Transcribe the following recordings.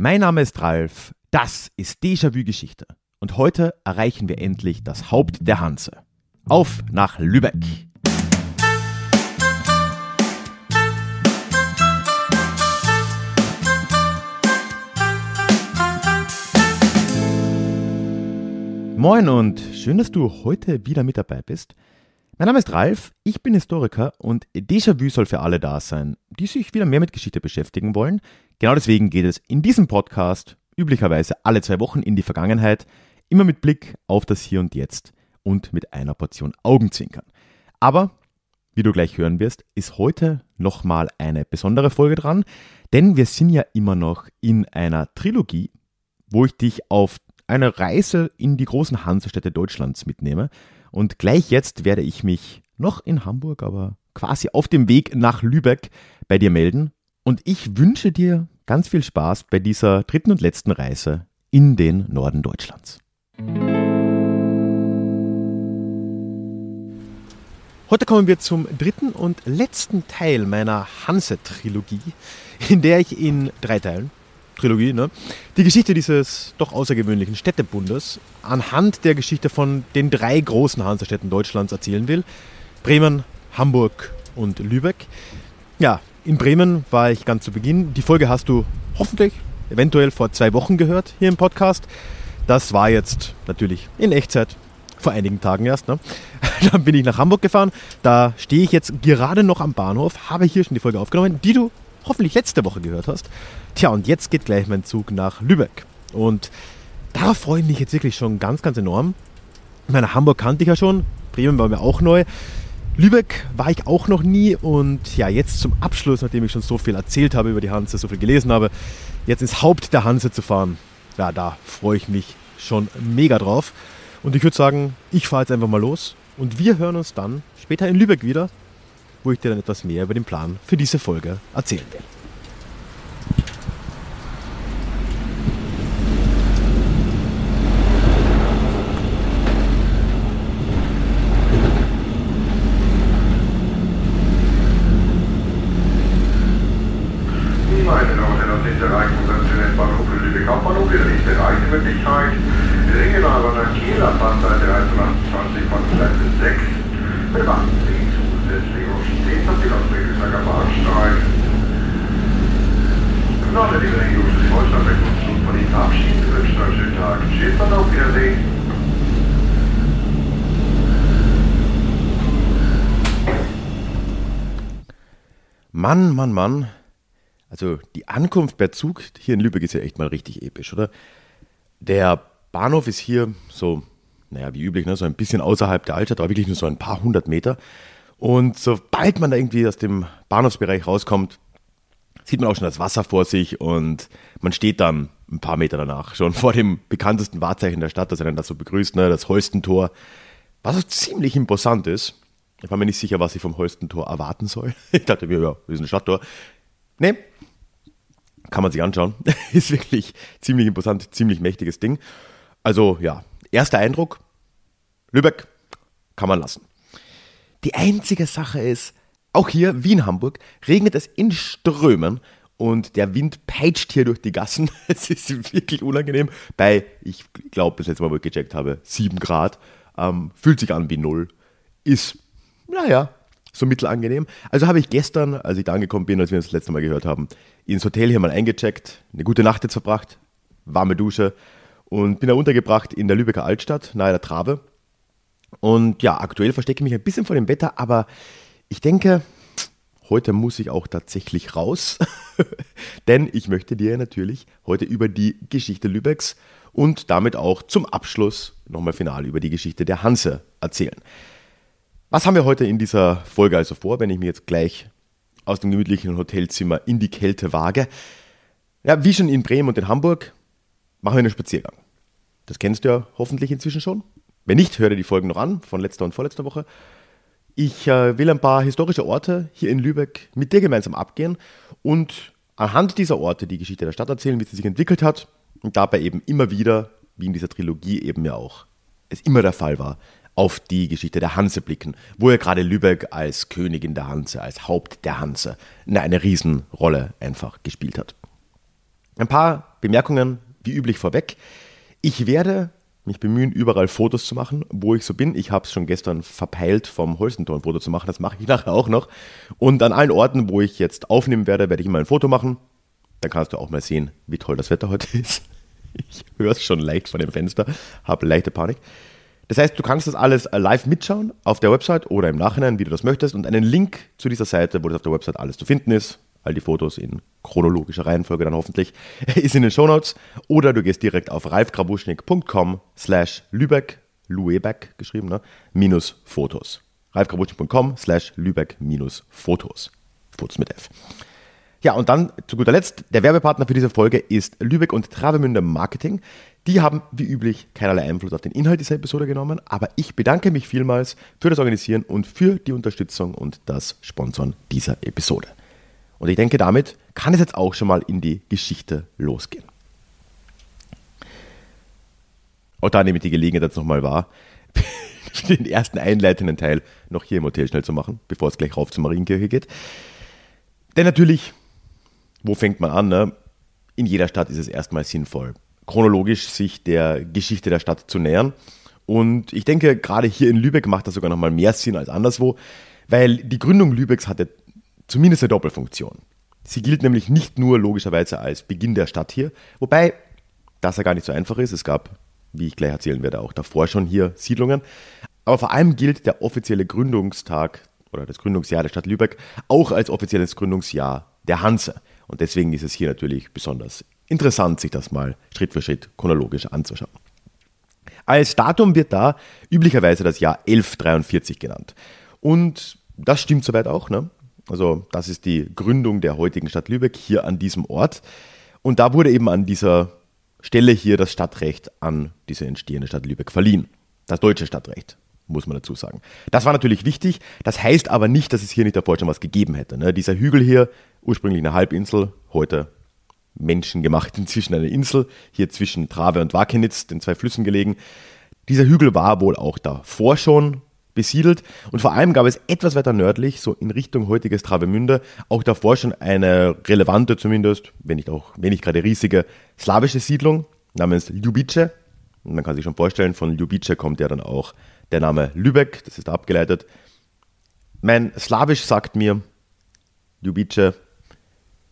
Mein Name ist Ralf, das ist Déjà-vu Geschichte und heute erreichen wir endlich das Haupt der Hanse. Auf nach Lübeck! Moin und schön, dass du heute wieder mit dabei bist. Mein Name ist Ralf, ich bin Historiker und Déjà-vu soll für alle da sein, die sich wieder mehr mit Geschichte beschäftigen wollen. Genau deswegen geht es in diesem Podcast üblicherweise alle zwei Wochen in die Vergangenheit, immer mit Blick auf das Hier und Jetzt und mit einer Portion Augenzwinkern. Aber, wie du gleich hören wirst, ist heute nochmal eine besondere Folge dran, denn wir sind ja immer noch in einer Trilogie, wo ich dich auf eine Reise in die großen Hansestädte Deutschlands mitnehme. Und gleich jetzt werde ich mich noch in Hamburg, aber quasi auf dem Weg nach Lübeck bei dir melden. Und ich wünsche dir ganz viel Spaß bei dieser dritten und letzten Reise in den Norden Deutschlands. Heute kommen wir zum dritten und letzten Teil meiner Hanse-Trilogie, in der ich in drei Teilen Trilogie, ne? die Geschichte dieses doch außergewöhnlichen Städtebundes anhand der Geschichte von den drei großen Hansestädten Deutschlands erzählen will. Bremen, Hamburg und Lübeck. Ja, in Bremen war ich ganz zu Beginn. Die Folge hast du hoffentlich, eventuell vor zwei Wochen gehört hier im Podcast. Das war jetzt natürlich in Echtzeit vor einigen Tagen erst. Ne? Dann bin ich nach Hamburg gefahren. Da stehe ich jetzt gerade noch am Bahnhof, habe hier schon die Folge aufgenommen, die du hoffentlich letzte Woche gehört hast. Tja, und jetzt geht gleich mein Zug nach Lübeck. Und darauf freue ich mich jetzt wirklich schon ganz, ganz enorm. Ich meine, Hamburg kannte ich ja schon, Bremen war mir auch neu. Lübeck war ich auch noch nie und ja, jetzt zum Abschluss, nachdem ich schon so viel erzählt habe über die Hanse, so viel gelesen habe, jetzt ins Haupt der Hanse zu fahren, ja, da freue ich mich schon mega drauf. Und ich würde sagen, ich fahre jetzt einfach mal los und wir hören uns dann später in Lübeck wieder wo ich dir dann etwas mehr über den Plan für diese Folge erzählen will. Meine Damen und Herren, Sie erreichen unseren Bahnhof in Lübeck Hauptbahnhof. Ihre nächste Reisemöglichkeit. Ringenhaber nach Kiel, Abfahrtzeit 1328 von 2 bis 6. Bewachen Sie zusätzlich auf stets auf die Lautsprecher Bahnsteig. Nach der liebe Regierung des Deutschland und von Ihnen verabschieden. Wir wünschen einen schönen Tag. Tschüss und auf Wiedersehen. Mann, Mann, Mann. Also die Ankunft per Zug hier in Lübeck ist ja echt mal richtig episch, oder? Der Bahnhof ist hier so, naja, wie üblich, ne, so ein bisschen außerhalb der Altstadt, aber wirklich nur so ein paar hundert Meter. Und sobald man da irgendwie aus dem Bahnhofsbereich rauskommt, sieht man auch schon das Wasser vor sich und man steht dann ein paar Meter danach schon vor dem bekanntesten Wahrzeichen der Stadt, das einen da so begrüßt, ne, das Holstentor, was auch ziemlich imposant ist. Ich war mir nicht sicher, was ich vom Holstentor erwarten soll. Ich dachte mir, ja, wir sind ein Stadttor. Nee, kann man sich anschauen. ist wirklich ziemlich imposant, ziemlich mächtiges Ding. Also ja, erster Eindruck, Lübeck kann man lassen. Die einzige Sache ist, auch hier, wie in Hamburg, regnet es in Strömen und der Wind peitscht hier durch die Gassen. Es ist wirklich unangenehm. Bei, ich glaube, das letzte Mal, wo ich gecheckt habe, 7 Grad. Ähm, fühlt sich an wie null. Ist, naja, so mittelangenehm. Also habe ich gestern, als ich da angekommen bin, als wir uns das letzte Mal gehört haben, ins Hotel hier mal eingecheckt, eine gute Nacht jetzt verbracht, warme Dusche und bin da untergebracht in der Lübecker Altstadt, nahe der Trave. Und ja, aktuell verstecke ich mich ein bisschen vor dem Wetter, aber ich denke, heute muss ich auch tatsächlich raus, denn ich möchte dir natürlich heute über die Geschichte Lübecks und damit auch zum Abschluss nochmal final über die Geschichte der Hanse erzählen. Was haben wir heute in dieser Folge also vor, wenn ich mir jetzt gleich aus dem gemütlichen Hotelzimmer in die Kälte wage? Ja, wie schon in Bremen und in Hamburg machen wir einen Spaziergang. Das kennst du ja hoffentlich inzwischen schon. Wenn nicht, hör dir die Folgen noch an, von letzter und vorletzter Woche. Ich äh, will ein paar historische Orte hier in Lübeck mit dir gemeinsam abgehen und anhand dieser Orte die Geschichte der Stadt erzählen, wie sie sich entwickelt hat und dabei eben immer wieder, wie in dieser Trilogie eben ja auch es immer der Fall war, auf die Geschichte der Hanse blicken, wo ja gerade Lübeck als Königin der Hanse, als Haupt der Hanse eine, Riesenrolle einfach gespielt hat. Ein paar Bemerkungen wie üblich vorweg. Ich werde mich bemühen, überall Fotos zu machen, wo ich so bin. Ich habe es schon gestern verpeilt, vom Holstentor ein Foto zu machen. Das mache ich nachher auch noch. Und an allen Orten, wo ich jetzt aufnehmen werde, werde ich immer ein Foto machen. Dann kannst du auch mal sehen, wie toll das Wetter heute ist. Ich höre es schon leicht von dem Fenster, habe leichte Panik. Das heißt, du kannst das alles live mitschauen auf der Website oder im Nachhinein, wie du das möchtest. Und einen Link zu dieser Seite, wo das auf der Website alles zu finden ist, all die Fotos in chronologischer Reihenfolge dann hoffentlich, ist in den Shownotes. Oder du gehst direkt auf ralfgrabuschnik.com slash Lübeck, Luebeck geschrieben, ne? minus Fotos. ralfgrabuschnik.com slash Lübeck minus Fotos. Fotos mit F. Ja, und dann zu guter Letzt, der Werbepartner für diese Folge ist Lübeck und Travemünde Marketing. Die haben wie üblich keinerlei Einfluss auf den Inhalt dieser Episode genommen, aber ich bedanke mich vielmals für das Organisieren und für die Unterstützung und das Sponsoren dieser Episode. Und ich denke, damit kann es jetzt auch schon mal in die Geschichte losgehen. Auch da nehme ich die Gelegenheit jetzt nochmal wahr, den ersten einleitenden Teil noch hier im Hotel schnell zu machen, bevor es gleich rauf zur Marienkirche geht. Denn natürlich, wo fängt man an? Ne? In jeder Stadt ist es erstmal sinnvoll, chronologisch sich der Geschichte der Stadt zu nähern. Und ich denke, gerade hier in Lübeck macht das sogar nochmal mehr Sinn als anderswo, weil die Gründung Lübecks hatte zumindest eine Doppelfunktion. Sie gilt nämlich nicht nur logischerweise als Beginn der Stadt hier, wobei das ja gar nicht so einfach ist. Es gab, wie ich gleich erzählen werde, auch davor schon hier Siedlungen. Aber vor allem gilt der offizielle Gründungstag oder das Gründungsjahr der Stadt Lübeck auch als offizielles Gründungsjahr der Hanse. Und deswegen ist es hier natürlich besonders interessant, sich das mal Schritt für Schritt chronologisch anzuschauen. Als Datum wird da üblicherweise das Jahr 1143 genannt. Und das stimmt soweit auch. Ne? Also das ist die Gründung der heutigen Stadt Lübeck hier an diesem Ort. Und da wurde eben an dieser Stelle hier das Stadtrecht an diese entstehende Stadt Lübeck verliehen. Das deutsche Stadtrecht, muss man dazu sagen. Das war natürlich wichtig. Das heißt aber nicht, dass es hier nicht davor schon was gegeben hätte. Ne? Dieser Hügel hier, ursprünglich eine Halbinsel, heute menschengemacht inzwischen eine Insel, hier zwischen Trave und Wakenitz, den zwei Flüssen gelegen. Dieser Hügel war wohl auch davor schon besiedelt. Und vor allem gab es etwas weiter nördlich, so in Richtung heutiges Travemünde, auch davor schon eine relevante zumindest, wenn nicht auch, wenn gerade riesige, slawische Siedlung namens Ljubice. Und man kann sich schon vorstellen, von Ljubice kommt ja dann auch der Name Lübeck, das ist abgeleitet. Mein Slawisch sagt mir, Ljubice,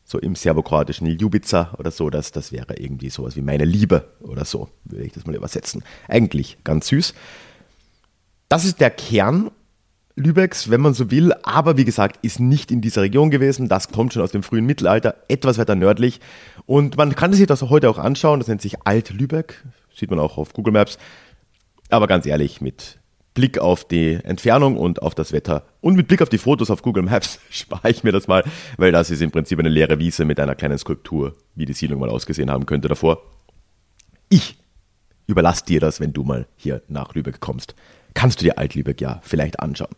so im serbokroatischen Ljubica oder so, das, das wäre irgendwie sowas wie meine Liebe oder so, würde ich das mal übersetzen. Eigentlich ganz süß. Das ist der Kern Lübecks, wenn man so will, aber wie gesagt, ist nicht in dieser Region gewesen. Das kommt schon aus dem frühen Mittelalter, etwas weiter nördlich. Und man kann sich das heute auch anschauen. Das nennt sich Alt-Lübeck, sieht man auch auf Google Maps. Aber ganz ehrlich, mit Blick auf die Entfernung und auf das Wetter und mit Blick auf die Fotos auf Google Maps spare ich mir das mal, weil das ist im Prinzip eine leere Wiese mit einer kleinen Skulptur, wie die Siedlung mal ausgesehen haben könnte davor. Ich überlasse dir das, wenn du mal hier nach Lübeck kommst kannst du dir Alt-Lübeck ja vielleicht anschauen.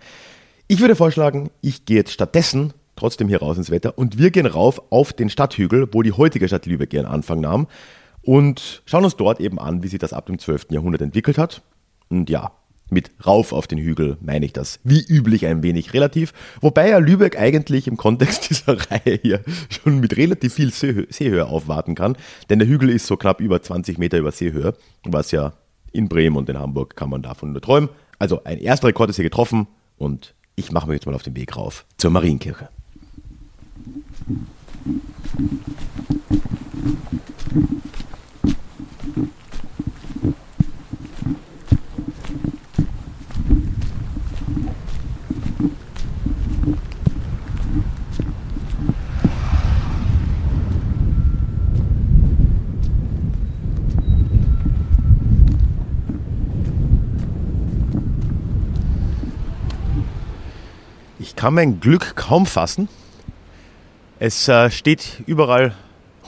Ich würde vorschlagen, ich gehe jetzt stattdessen trotzdem hier raus ins Wetter und wir gehen rauf auf den Stadthügel, wo die heutige Stadt Lübeck ihren Anfang nahm und schauen uns dort eben an, wie sich das ab dem 12. Jahrhundert entwickelt hat. Und ja, mit rauf auf den Hügel meine ich das wie üblich ein wenig relativ, wobei ja Lübeck eigentlich im Kontext dieser Reihe hier schon mit relativ viel Seehöhe aufwarten kann, denn der Hügel ist so knapp über 20 Meter über Seehöhe, was ja in Bremen und in Hamburg kann man davon nur träumen. Also ein erster Rekord ist hier getroffen und ich mache mich jetzt mal auf den Weg rauf zur Marienkirche. Kann mein Glück kaum fassen. Es äh, steht überall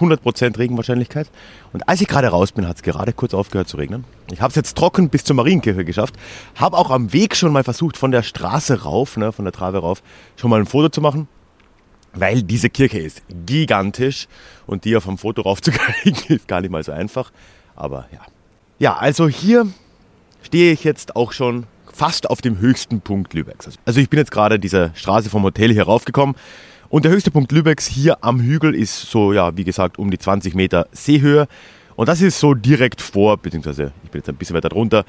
100% Regenwahrscheinlichkeit. Und als ich gerade raus bin, hat es gerade kurz aufgehört zu regnen. Ich habe es jetzt trocken bis zur Marienkirche geschafft. Habe auch am Weg schon mal versucht, von der Straße rauf, ne, von der Trave rauf, schon mal ein Foto zu machen. Weil diese Kirche ist gigantisch und die auf dem Foto raufzukriegen ist gar nicht mal so einfach. Aber ja. Ja, also hier stehe ich jetzt auch schon fast auf dem höchsten Punkt Lübecks. Also ich bin jetzt gerade diese Straße vom Hotel hier raufgekommen Und der höchste Punkt Lübecks hier am Hügel ist so, ja, wie gesagt, um die 20 Meter Seehöhe. Und das ist so direkt vor, beziehungsweise ich bin jetzt ein bisschen weiter drunter,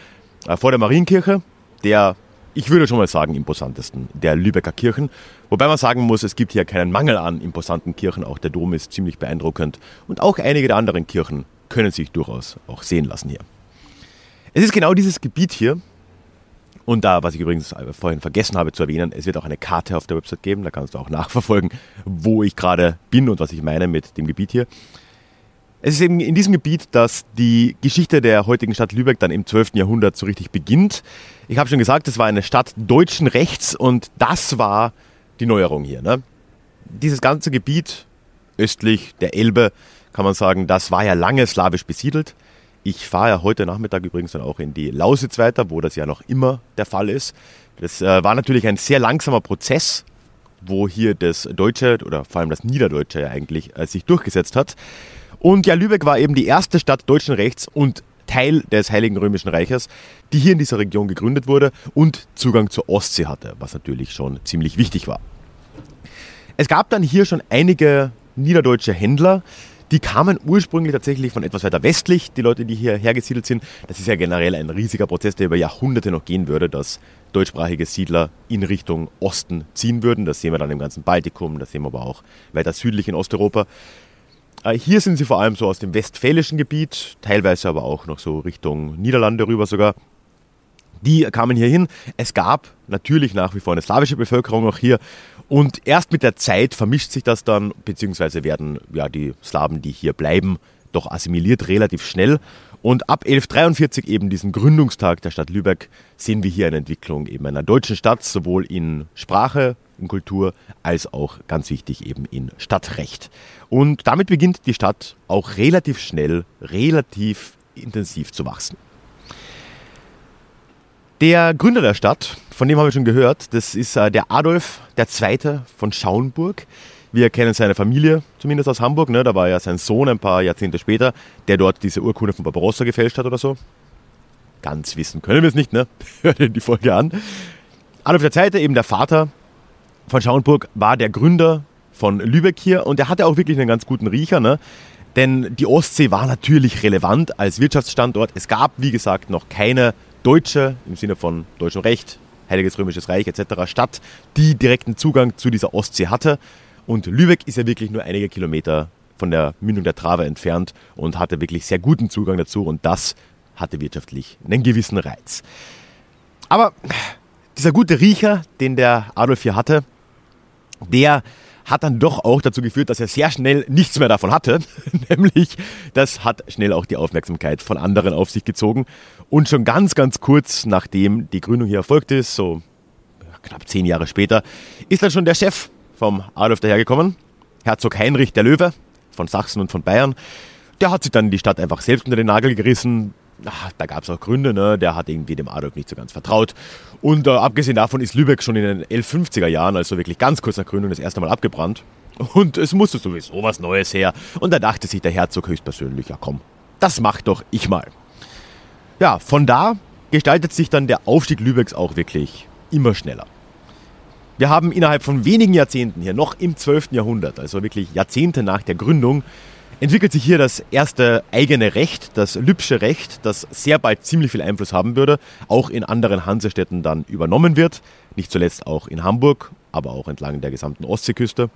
äh, vor der Marienkirche, der, ich würde schon mal sagen, imposantesten der Lübecker Kirchen. Wobei man sagen muss, es gibt hier keinen Mangel an imposanten Kirchen. Auch der Dom ist ziemlich beeindruckend. Und auch einige der anderen Kirchen können sich durchaus auch sehen lassen hier. Es ist genau dieses Gebiet hier, und da, was ich übrigens vorhin vergessen habe zu erwähnen, es wird auch eine Karte auf der Website geben, da kannst du auch nachverfolgen, wo ich gerade bin und was ich meine mit dem Gebiet hier. Es ist eben in diesem Gebiet, dass die Geschichte der heutigen Stadt Lübeck dann im 12. Jahrhundert so richtig beginnt. Ich habe schon gesagt, es war eine Stadt deutschen Rechts und das war die Neuerung hier. Ne? Dieses ganze Gebiet östlich der Elbe, kann man sagen, das war ja lange slawisch besiedelt. Ich fahre ja heute Nachmittag übrigens dann auch in die Lausitz weiter, wo das ja noch immer der Fall ist. Das äh, war natürlich ein sehr langsamer Prozess, wo hier das Deutsche oder vor allem das Niederdeutsche ja eigentlich äh, sich durchgesetzt hat. Und ja, Lübeck war eben die erste Stadt deutschen Rechts und Teil des Heiligen Römischen Reiches, die hier in dieser Region gegründet wurde und Zugang zur Ostsee hatte, was natürlich schon ziemlich wichtig war. Es gab dann hier schon einige niederdeutsche Händler, die kamen ursprünglich tatsächlich von etwas weiter westlich, die Leute, die hier hergesiedelt sind. Das ist ja generell ein riesiger Prozess, der über Jahrhunderte noch gehen würde, dass deutschsprachige Siedler in Richtung Osten ziehen würden. Das sehen wir dann im ganzen Baltikum, das sehen wir aber auch weiter südlich in Osteuropa. Äh, hier sind sie vor allem so aus dem westfälischen Gebiet, teilweise aber auch noch so Richtung Niederlande rüber sogar. Die kamen hier hin. Es gab natürlich nach wie vor eine slawische Bevölkerung auch hier. Und erst mit der Zeit vermischt sich das dann, beziehungsweise werden ja, die Slawen, die hier bleiben, doch assimiliert relativ schnell. Und ab 1143, eben diesen Gründungstag der Stadt Lübeck, sehen wir hier eine Entwicklung eben einer deutschen Stadt, sowohl in Sprache, in Kultur, als auch ganz wichtig eben in Stadtrecht. Und damit beginnt die Stadt auch relativ schnell, relativ intensiv zu wachsen. Der Gründer der Stadt, von dem haben wir schon gehört, das ist äh, der Adolf II. von Schauenburg. Wir kennen seine Familie, zumindest aus Hamburg. Ne? Da war ja sein Sohn ein paar Jahrzehnte später, der dort diese Urkunde von Barbarossa gefälscht hat oder so. Ganz wissen können wir es nicht, ne? Hört ihr die Folge an. Adolf II., eben der Vater von Schauenburg, war der Gründer von Lübeck hier und er hatte auch wirklich einen ganz guten Riecher. Ne? Denn die Ostsee war natürlich relevant als Wirtschaftsstandort. Es gab, wie gesagt, noch keine deutsche, im Sinne von deutschem Recht, Heiliges Römisches Reich etc. Stadt, die direkten Zugang zu dieser Ostsee hatte. Und Lübeck ist ja wirklich nur einige Kilometer von der Mündung der Trave entfernt und hatte wirklich sehr guten Zugang dazu und das hatte wirtschaftlich einen gewissen Reiz. Aber dieser gute Riecher, den der Adolf hier hatte, der hat dann doch auch dazu geführt, dass er sehr schnell nichts mehr davon hatte. Nämlich, das hat schnell auch die Aufmerksamkeit von anderen auf sich gezogen. Und schon ganz, ganz kurz nachdem die Gründung hier erfolgt ist, so knapp zehn Jahre später, ist dann schon der Chef vom Adolf dahergekommen, Herzog Heinrich der Löwe von Sachsen und von Bayern. Der hat sich dann die Stadt einfach selbst unter den Nagel gerissen, ach, da gab es auch Gründe, ne? der hat irgendwie dem Adolf nicht so ganz vertraut. Und äh, abgesehen davon ist Lübeck schon in den 1150er Jahren, also wirklich ganz kurz nach Gründung, das erste Mal abgebrannt. Und es musste sowieso was Neues her. Und da dachte sich der Herzog höchstpersönlich, ja komm, das mach doch ich mal. Ja, von da gestaltet sich dann der Aufstieg Lübecks auch wirklich immer schneller. Wir haben innerhalb von wenigen Jahrzehnten hier, noch im 12. Jahrhundert, also wirklich Jahrzehnte nach der Gründung, entwickelt sich hier das erste eigene Recht, das Lübsche Recht, das sehr bald ziemlich viel Einfluss haben würde, auch in anderen Hansestädten dann übernommen wird, nicht zuletzt auch in Hamburg, aber auch entlang der gesamten Ostseeküste.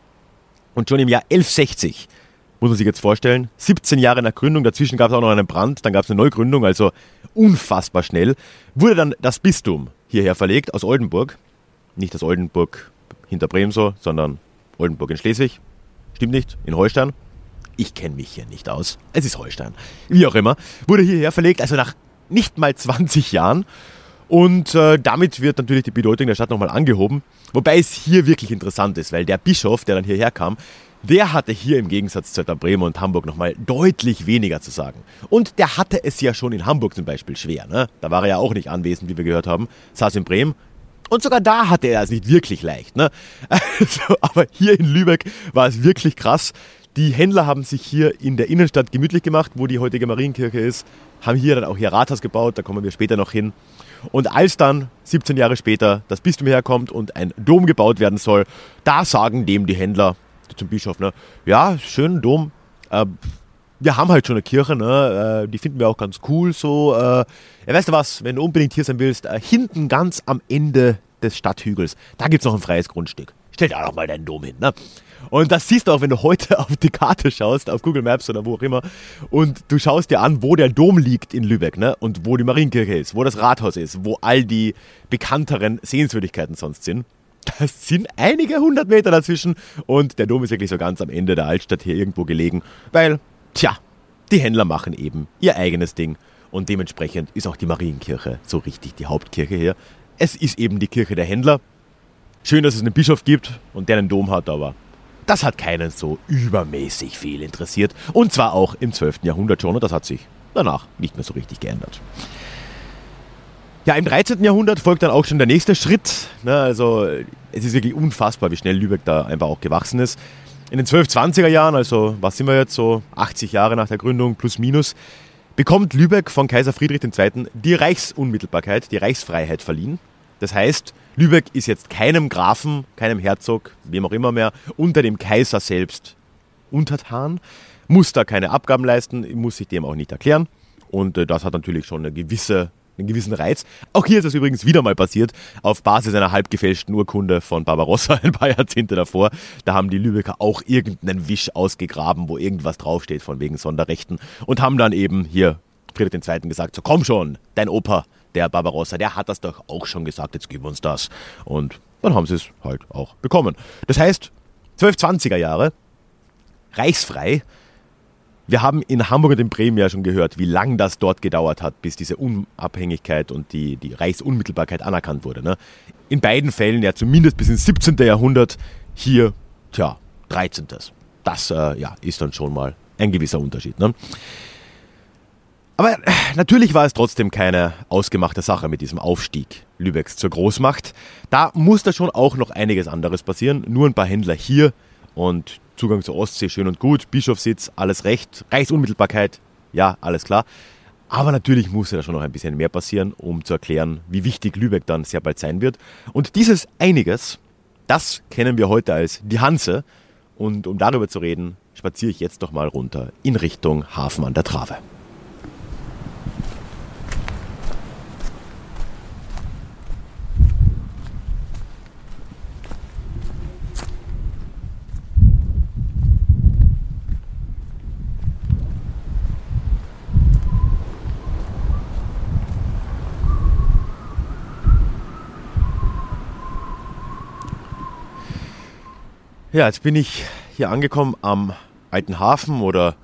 Und schon im Jahr 1160, muss man sich jetzt vorstellen, 17 Jahre nach Gründung, dazwischen gab es auch noch einen Brand, dann gab es eine Neugründung, also unfassbar schnell, wurde dann das Bistum hierher verlegt aus Oldenburg. Nicht das Oldenburg hinter Bremso, sondern Oldenburg in Schleswig. Stimmt nicht, in Holstein ich kenne mich hier nicht aus. Es ist Holstein. Wie auch immer. Wurde hierher verlegt, also nach nicht mal 20 Jahren. Und äh, damit wird natürlich die Bedeutung der Stadt nochmal angehoben. Wobei es hier wirklich interessant ist, weil der Bischof, der dann hierher kam, der hatte hier im Gegensatz zu Bremen und Hamburg nochmal deutlich weniger zu sagen. Und der hatte es ja schon in Hamburg zum Beispiel schwer. Ne? Da war er ja auch nicht anwesend, wie wir gehört haben. Saß in Bremen. Und sogar da hatte er es nicht wirklich leicht. Ne? Also, aber hier in Lübeck war es wirklich krass Die Händler haben sich hier in der Innenstadt gemütlich gemacht, wo die heutige Marienkirche ist, haben hier dann auch ihr Rathaus gebaut, da kommen wir später noch hin. Und als dann 17 Jahre später das Bistum herkommt und ein Dom gebaut werden soll, da sagen dem die Händler zum Bischof, ne, ja, schön Dom, äh, wir haben halt schon eine Kirche, ne? Äh, die finden wir auch ganz cool. So, äh, ja, weißt du was, wenn du unbedingt hier sein willst, äh, hinten ganz am Ende des Stadthügels, da gibt es noch ein freies Grundstück. Stell dir auch mal deinen Dom hin. Ne? Und das siehst du auch, wenn du heute auf die Karte schaust, auf Google Maps oder wo auch immer, und du schaust dir an, wo der Dom liegt in Lübeck, ne? Und wo die Marienkirche ist, wo das Rathaus ist, wo all die bekannteren Sehenswürdigkeiten sonst sind. Das sind einige hundert Meter dazwischen und der Dom ist wirklich so ganz am Ende der Altstadt hier irgendwo gelegen, weil, tja, die Händler machen eben ihr eigenes Ding und dementsprechend ist auch die Marienkirche so richtig die Hauptkirche hier. Es ist eben die Kirche der Händler. Schön, dass es einen Bischof gibt und der einen Dom hat, aber das hat keinen so übermäßig viel interessiert. Und zwar auch im 12. Jahrhundert schon und das hat sich danach nicht mehr so richtig geändert. Ja, im 13. Jahrhundert folgt dann auch schon der nächste Schritt. Also es ist wirklich unfassbar, wie schnell Lübeck da einfach auch gewachsen ist. In den 1220er Jahren, also was sind wir jetzt so 80 Jahre nach der Gründung plus minus, bekommt Lübeck von Kaiser Friedrich II. die Reichsunmittelbarkeit, die Reichsfreiheit verliehen. Das heißt, Lübeck ist jetzt keinem Grafen, keinem Herzog, wem auch immer mehr, unter dem Kaiser selbst untertan, muss da keine Abgaben leisten, muss sich dem auch nicht erklären. Und äh, das hat natürlich schon eine gewisse einen gewissen Reiz. Auch hier ist das übrigens wieder mal passiert, auf Basis einer halb gefälschten Urkunde von Barbarossa ein paar Jahrzehnte davor. Da haben die Lübecker auch irgendeinen Wisch ausgegraben, wo irgendwas draufsteht von wegen Sonderrechten und haben dann eben hier Friedrich II. gesagt, so komm schon, dein Opa, der Barbarossa, der hat das doch auch schon gesagt, jetzt gib uns das. Und dann haben sie es halt auch bekommen. Das heißt, 1220er Jahre, reichsfrei, wir haben in Hamburg und in Bremen ja schon gehört, wie lange das dort gedauert hat, bis diese Unabhängigkeit und die, die Reichsunmittelbarkeit anerkannt wurde. Ne? In beiden Fällen ja zumindest bis ins 17. Jahrhundert, hier, tja, 13. Das äh, ja, ist dann schon mal ein gewisser Unterschied. Ne? Aber äh, natürlich war es trotzdem keine ausgemachte Sache mit diesem Aufstieg Lübecks zur Großmacht. Da musste schon auch noch einiges anderes passieren. Nur ein paar Händler hier und Zugang zur Ostsee schön und gut, Bischofssitz, alles recht, Reichsunmittelbarkeit, ja, alles klar. Aber natürlich musste da schon noch ein bisschen mehr passieren, um zu erklären, wie wichtig Lübeck dann sehr bald sein wird. Und dieses einiges, das kennen wir heute als die Hanse. Und um darüber zu reden, spaziere ich jetzt doch mal runter in Richtung Hafen an der Trave. Ja, jetzt bin ich hier angekommen am alten Hafen oder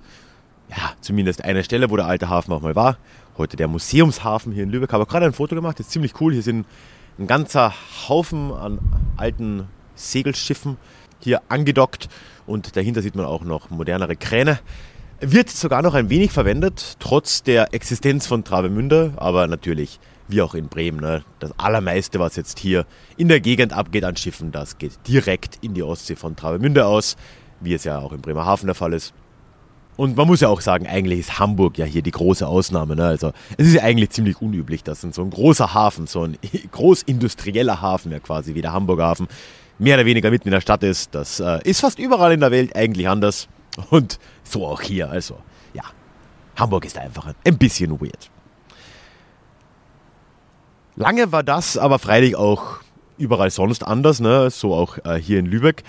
ja, zumindest eine Stelle, wo der alte Hafen auch mal war. Heute der Museumshafen hier in Lübeck. Habe gerade ein Foto gemacht, das ist ziemlich cool. Hier sind ein ganzer Haufen an alten Segelschiffen hier angedockt und dahinter sieht man auch noch modernere Kräne. Wird sogar noch ein wenig verwendet, trotz der Existenz von Travemünde, aber natürlich wie auch in Bremen. Ne? Das allermeiste, was jetzt hier in der Gegend abgeht an Schiffen, das geht direkt in die Ostsee von Travemünde aus, wie es ja auch in Bremerhaven der Fall ist. Und man muss ja auch sagen, eigentlich ist Hamburg ja hier die große Ausnahme. Ne? Also es ist ja eigentlich ziemlich unüblich, dass so ein großer Hafen, so ein großindustrieller Hafen ja quasi wie der Hamburger Hafen, mehr oder weniger mitten in der Stadt ist. Das äh, ist fast überall in der Welt eigentlich anders. Und so auch hier. Also ja, Hamburg ist einfach ein bisschen weird. Lange war das aber freilich auch überall sonst anders, ne? so auch äh, hier in Lübeck.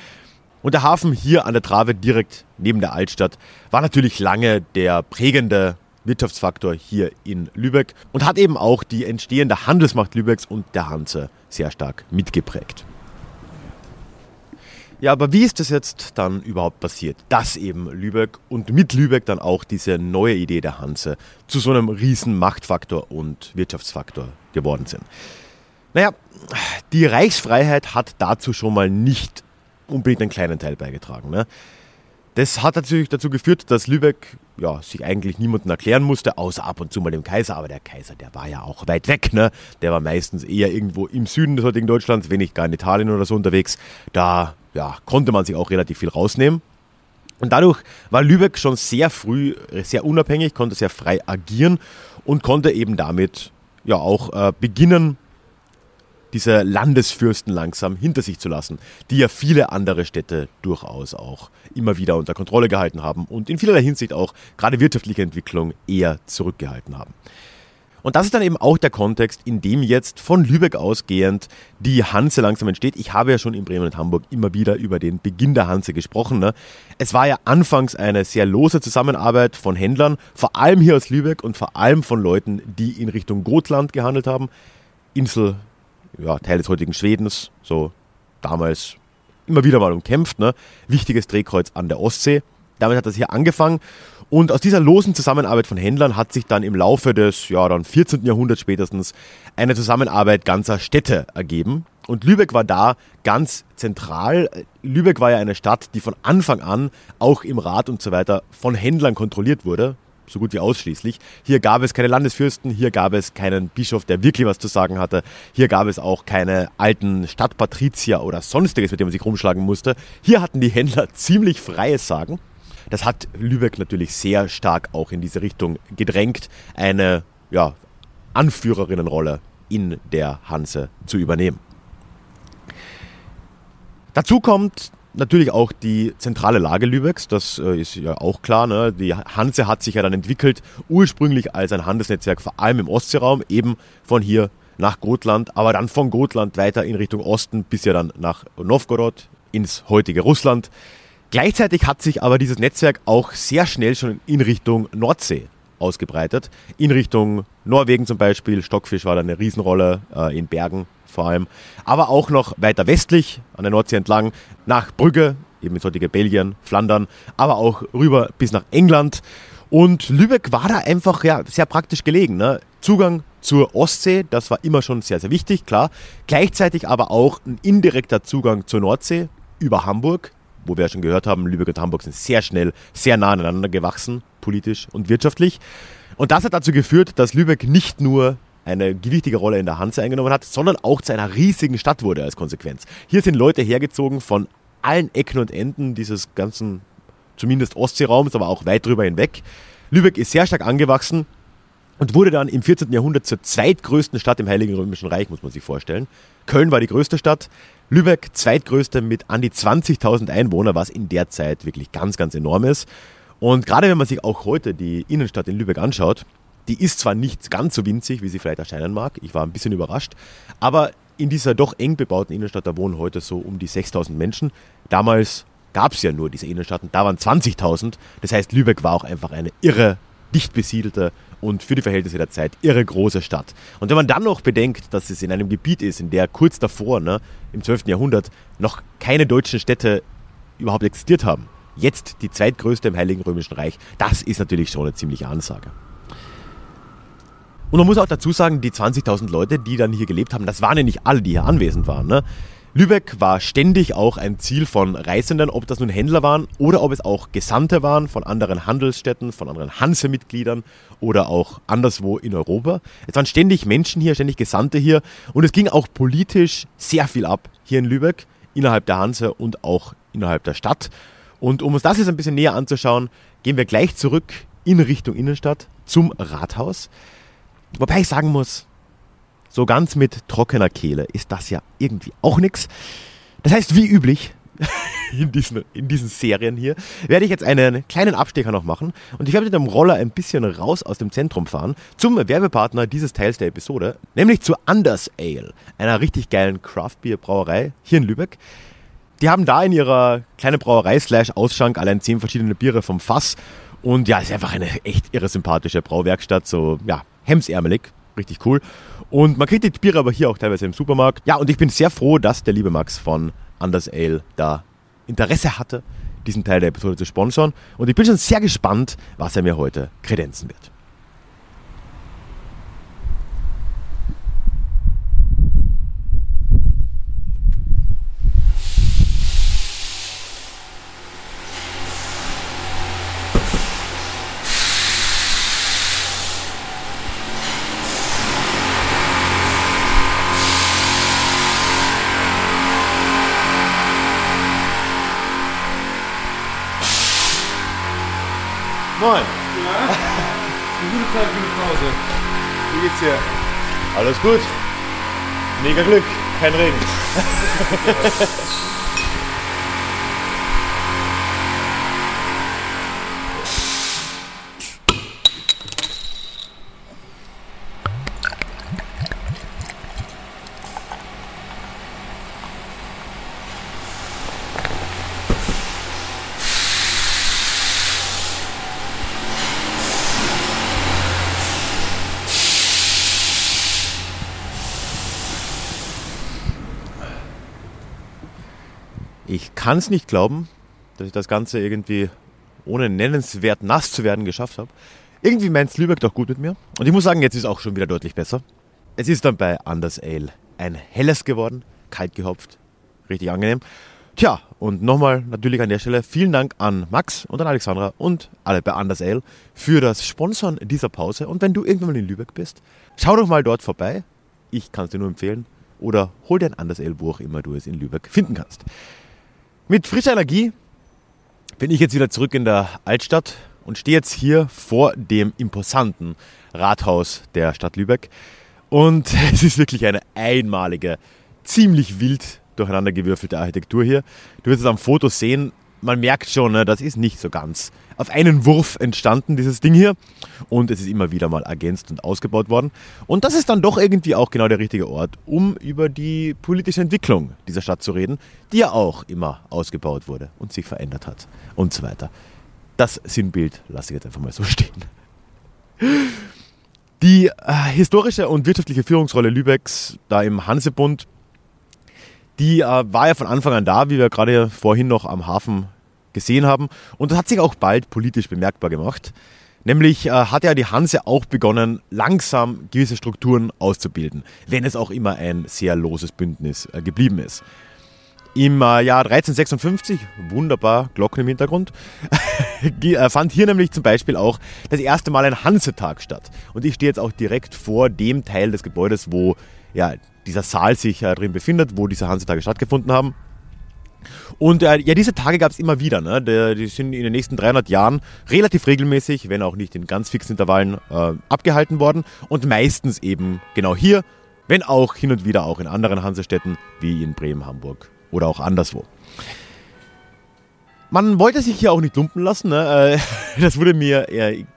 Und der Hafen hier an der Trave direkt neben der Altstadt war natürlich lange der prägende Wirtschaftsfaktor hier in Lübeck und hat eben auch die entstehende Handelsmacht Lübecks und der Hanse sehr stark mitgeprägt. Ja, aber wie ist das jetzt dann überhaupt passiert, dass eben Lübeck und mit Lübeck dann auch diese neue Idee der Hanse zu so einem riesen Machtfaktor und Wirtschaftsfaktor geworden sind? Naja, die Reichsfreiheit hat dazu schon mal nicht unbedingt einen kleinen Teil beigetragen. Ne? Das hat natürlich dazu geführt, dass Lübeck ja, sich eigentlich niemandem erklären musste, außer ab und zu mal dem Kaiser. Aber der Kaiser, der war ja auch weit weg. Ne? Der war meistens eher irgendwo im Süden des heutigen Deutschlands, wenn nicht gar in Italien oder so unterwegs. Da ja, konnte man sich auch relativ viel rausnehmen. Und dadurch war Lübeck schon sehr früh sehr unabhängig, konnte sehr frei agieren und konnte eben damit ja auch äh, beginnen, diese Landesfürsten langsam hinter sich zu lassen, die ja viele andere Städte durchaus auch immer wieder unter Kontrolle gehalten haben und in vielerlei Hinsicht auch gerade wirtschaftliche Entwicklung eher zurückgehalten haben. Und das ist dann eben auch der Kontext, in dem jetzt von Lübeck ausgehend die Hanse langsam entsteht. Ich habe ja schon in Bremen und Hamburg immer wieder über den Beginn der Hanse gesprochen. Ne? Es war ja anfangs eine sehr lose Zusammenarbeit von Händlern, vor allem hier aus Lübeck und vor allem von Leuten, die in Richtung Gotland gehandelt haben. Insel, ja, Teil des heutigen Schwedens, so damals immer wieder mal umkämpft. Ne? Wichtiges Drehkreuz an der Ostsee. Damit hat das hier angefangen und aus dieser losen Zusammenarbeit von Händlern hat sich dann im Laufe des ja, dann 14. Jahrhunderts spätestens eine Zusammenarbeit ganzer Städte ergeben. Und Lübeck war da ganz zentral. Lübeck war ja eine Stadt, die von Anfang an auch im Rat und so weiter von Händlern kontrolliert wurde, so gut wie ausschließlich. Hier gab es keine Landesfürsten, hier gab es keinen Bischof, der wirklich was zu sagen hatte. Hier gab es auch keine alten Stadtpatrizier oder sonstiges, mit dem man sich rumschlagen musste. Hier hatten die Händler ziemlich freies Sagen. Das hat Lübeck natürlich sehr stark auch in diese Richtung gedrängt, eine ja, Anführerinnenrolle in der Hanse zu übernehmen. Dazu kommt natürlich auch die zentrale Lage Lübecks, das äh, ist ja auch klar. Ne? Die Hanse hat sich ja dann entwickelt, ursprünglich als ein Handelsnetzwerk, vor allem im Ostseeraum, eben von hier nach Gotland, aber dann von Gotland weiter in Richtung Osten bis ja dann nach Novgorod ins heutige Russland. Gleichzeitig hat sich aber dieses Netzwerk auch sehr schnell schon in Richtung Nordsee ausgebreitet. In Richtung Norwegen zum Beispiel. Stockfisch war da eine Riesenrolle, äh, in Bergen vor allem. Aber auch noch weiter westlich an der Nordsee entlang nach Brügge, eben ins heutige Belgien, Flandern, aber auch rüber bis nach England. Und Lübeck war da einfach ja, sehr praktisch gelegen. Ne? Zugang zur Ostsee, das war immer schon sehr, sehr wichtig, klar. Gleichzeitig aber auch ein indirekter Zugang zur Nordsee über Hamburg, wo wir ja schon gehört haben, Lübeck und Hamburg sind sehr schnell, sehr nah aneinander gewachsen, politisch und wirtschaftlich. Und das hat dazu geführt, dass Lübeck nicht nur eine gewichtige Rolle in der Hanse eingenommen hat, sondern auch zu einer riesigen Stadt wurde als Konsequenz. Hier sind Leute hergezogen von allen Ecken und Enden dieses ganzen, zumindest Ostseeraums, aber auch weit drüber hinweg. Lübeck ist sehr stark angewachsen und wurde dann im 14. Jahrhundert zur zweitgrößten Stadt im Heiligen Römischen Reich, muss man sich vorstellen. Köln war die größte Stadt, Lübeck zweitgrößte mit an die 20.000 Einwohner, was in der Zeit wirklich ganz, ganz enorm ist. Und gerade wenn man sich auch heute die Innenstadt in Lübeck anschaut, die ist zwar nicht ganz so winzig, wie sie vielleicht erscheinen mag, ich war ein bisschen überrascht, aber in dieser doch eng bebauten Innenstadt, da wohnen heute so um die 6000 Menschen. Damals gab es ja nur diese Innenstadt und da waren 20.000. Das heißt, Lübeck war auch einfach eine irre dicht besiedelte und für die Verhältnisse der Zeit irre große Stadt. Und wenn man dann noch bedenkt, dass es in einem Gebiet ist, in der kurz davor, ne, im 12. Jahrhundert, noch keine deutschen Städte überhaupt existiert haben, jetzt die zweitgrößte im Heiligen Römischen Reich, das ist natürlich schon eine ziemliche Ansage. Und man muss auch dazu sagen, die 20.000 Leute, die dann hier gelebt haben, das waren ja nicht alle, die hier anwesend waren. Ne? Lübeck war ständig auch ein Ziel von Reisenden, ob das nun Händler waren oder ob es auch Gesandte waren von anderen Handelsstädten, von anderen Hanse-Mitgliedern oder auch anderswo in Europa. Es waren ständig Menschen hier, ständig Gesandte hier und es ging auch politisch sehr viel ab hier in Lübeck, innerhalb der Hanse und auch innerhalb der Stadt. Und um uns das jetzt ein bisschen näher anzuschauen, gehen wir gleich zurück in Richtung Innenstadt zum Rathaus. Wobei ich sagen muss, so ganz mit trockener Kehle ist das ja irgendwie auch nichts. Das heißt, wie üblich, in diesen, in diesen Serien hier, werde ich jetzt einen kleinen Abstecher noch machen und ich werde mit dem Roller ein bisschen raus aus dem Zentrum fahren zum Werbepartner dieses Teils der Episode, nämlich zu Anders Ale, einer richtig geilen Craft-Bier-Brauerei hier in Lübeck. Die haben da in ihrer kleinen Brauerei slash Ausschank allein zehn verschiedene Biere vom Fass und ja, ist einfach eine echt irre sympathische Brauwerkstatt, so ja, hemsärmelig, richtig cool. Und man kriegt die Biere aber hier auch teilweise im Supermarkt. Ja, und ich bin sehr froh, dass der liebe Max von Anders Ale da Interesse hatte, diesen Teil der Episode zu sponsern. Und ich bin schon sehr gespannt, was er mir heute kredenzen wird. Moin. Ja? Eine gute Zeit für eine Pause. Wie geht's dir? Alles gut. Mega Glück. Kein Regen. Ich kann es nicht glauben, dass ich das Ganze irgendwie ohne nennenswert nass zu werden geschafft habe. Irgendwie meint Lübeck doch gut mit mir. Und ich muss sagen, jetzt ist es auch schon wieder deutlich besser. Es ist dann bei Anders Ale ein helles geworden, kalt gehopft, richtig angenehm. Tja, und nochmal natürlich an der Stelle vielen Dank an Max und an Alexandra und alle bei Anders Ale für das Sponsoren dieser Pause. Und wenn du irgendwann mal in Lübeck bist, schau doch mal dort vorbei. Ich kann es dir nur empfehlen. Oder hol dir ein Anders Ale, wo auch immer du es in Lübeck finden kannst. Mit frischer Energie bin ich jetzt wieder zurück in der Altstadt und stehe jetzt hier vor dem imposanten Rathaus der Stadt Lübeck. Und es ist wirklich eine einmalige, ziemlich wild durcheinandergewürfelte Architektur hier. Du wirst es am Foto sehen, man merkt schon, ne, das ist nicht so ganz auf einen Wurf entstanden, dieses Ding hier. Und es ist immer wieder mal ergänzt und ausgebaut worden. Und das ist dann doch irgendwie auch genau der richtige Ort, um über die politische Entwicklung dieser Stadt zu reden, die ja auch immer ausgebaut wurde und sich verändert hat und so weiter. Das Sinnbild lasse ich jetzt einfach mal so stehen. Die äh, historische und wirtschaftliche Führungsrolle Lübecks da im Hansebund, die äh, war ja von Anfang an da, wie wir gerade vorhin noch am Hafen gesehen haben. Und das hat sich auch bald politisch bemerkbar gemacht. Nämlich äh, hat ja die Hanse auch begonnen, langsam gewisse Strukturen auszubilden, wenn es auch immer ein sehr loses Bündnis äh, geblieben ist. Im äh, Jahr 1356, wunderbar, Glocken im Hintergrund, äh, fand hier nämlich zum Beispiel auch das erste Mal ein Hansetag statt. Und ich stehe jetzt auch direkt vor dem Teil des Gebäudes, wo ja, dieser Saal sich äh, drin befindet, wo diese Hansetage stattgefunden haben. Und äh, ja, diese Tage gab es immer wieder. Ne? Die, die, sind in den nächsten 300 Jahren relativ regelmäßig, wenn auch nicht in ganz fixen Intervallen, äh, abgehalten worden. Und meistens eben genau hier, wenn auch hin und wieder auch in anderen Hansestädten wie in Bremen, Hamburg oder auch anderswo. Man wollte sich hier auch nicht lumpen lassen. Ne? Äh, das wurde mir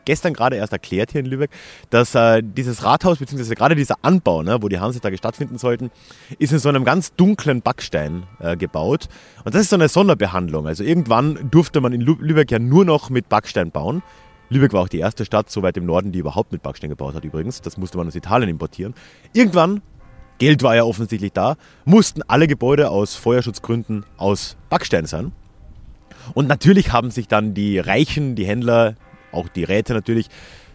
gestern gerade erst erklärt hier in Lübeck, dass äh, dieses Rathaus, beziehungsweise gerade dieser Anbau, ne, wo die Hansetage stattfinden sollten, ist in so einem ganz dunklen Backstein äh, gebaut. Und das ist so eine Sonderbehandlung. Also irgendwann durfte man in Lübeck ja nur noch mit Backstein bauen. Lübeck war auch die erste Stadt so weit im Norden, die überhaupt mit Backstein gebaut hat übrigens. Das musste man aus Italien importieren. Irgendwann, Geld war ja offensichtlich da, mussten alle Gebäude aus Feuerschutzgründen aus Backstein sein. Und natürlich haben sich dann die Reichen, die Händler, auch die Räte natürlich,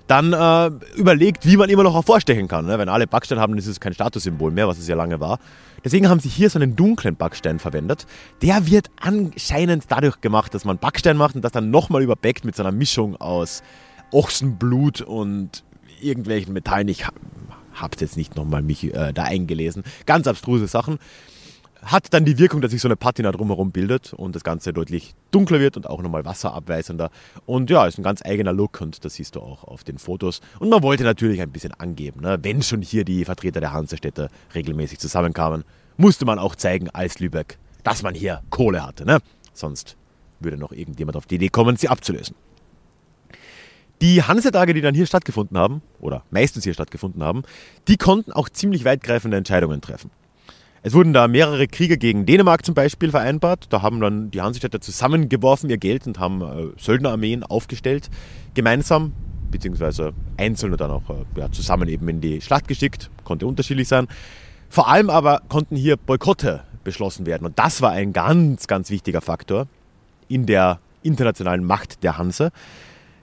dann äh, überlegt, wie man immer noch auch vorstechen kann. Ne? Wenn alle Backstein haben, ist es kein Statussymbol mehr, was es ja lange war. Deswegen haben sie hier so einen dunklen Backstein verwendet. Der wird anscheinend dadurch gemacht, dass man Backstein macht und das dann nochmal überbeckt mit so einer Mischung aus Ochsenblut und irgendwelchen Metallen. Ich habe es jetzt nicht nochmal mich äh, da eingelesen. Ganz abstruse Sachen hat dann die Wirkung, dass sich so eine Patina drumherum bildet und das Ganze deutlich dunkler wird und auch nochmal wasserabweisender. Und ja, ist ein ganz eigener Look und das siehst du auch auf den Fotos. Und man wollte natürlich ein bisschen angeben, ne? wenn schon hier die Vertreter der Hansestädte regelmäßig zusammenkamen, musste man auch zeigen als Lübeck, dass man hier Kohle hatte. Ne? Sonst würde noch irgendjemand auf die Idee kommen, sie abzulösen. Die Hansetage, die dann hier stattgefunden haben, oder meistens hier stattgefunden haben, die konnten auch ziemlich weitgreifende Entscheidungen treffen. Es wurden da mehrere Kriege gegen Dänemark zum Beispiel vereinbart. Da haben dann die Hansestädter zusammengeworfen ihr Geld und haben äh, Söldnerarmeen aufgestellt, gemeinsam, beziehungsweise einzeln und dann auch äh, ja, zusammen eben in die Schlacht geschickt. Konnte unterschiedlich sein. Vor allem aber konnten hier Boykotte beschlossen werden. Und das war ein ganz, ganz wichtiger Faktor in der internationalen Macht der Hanse.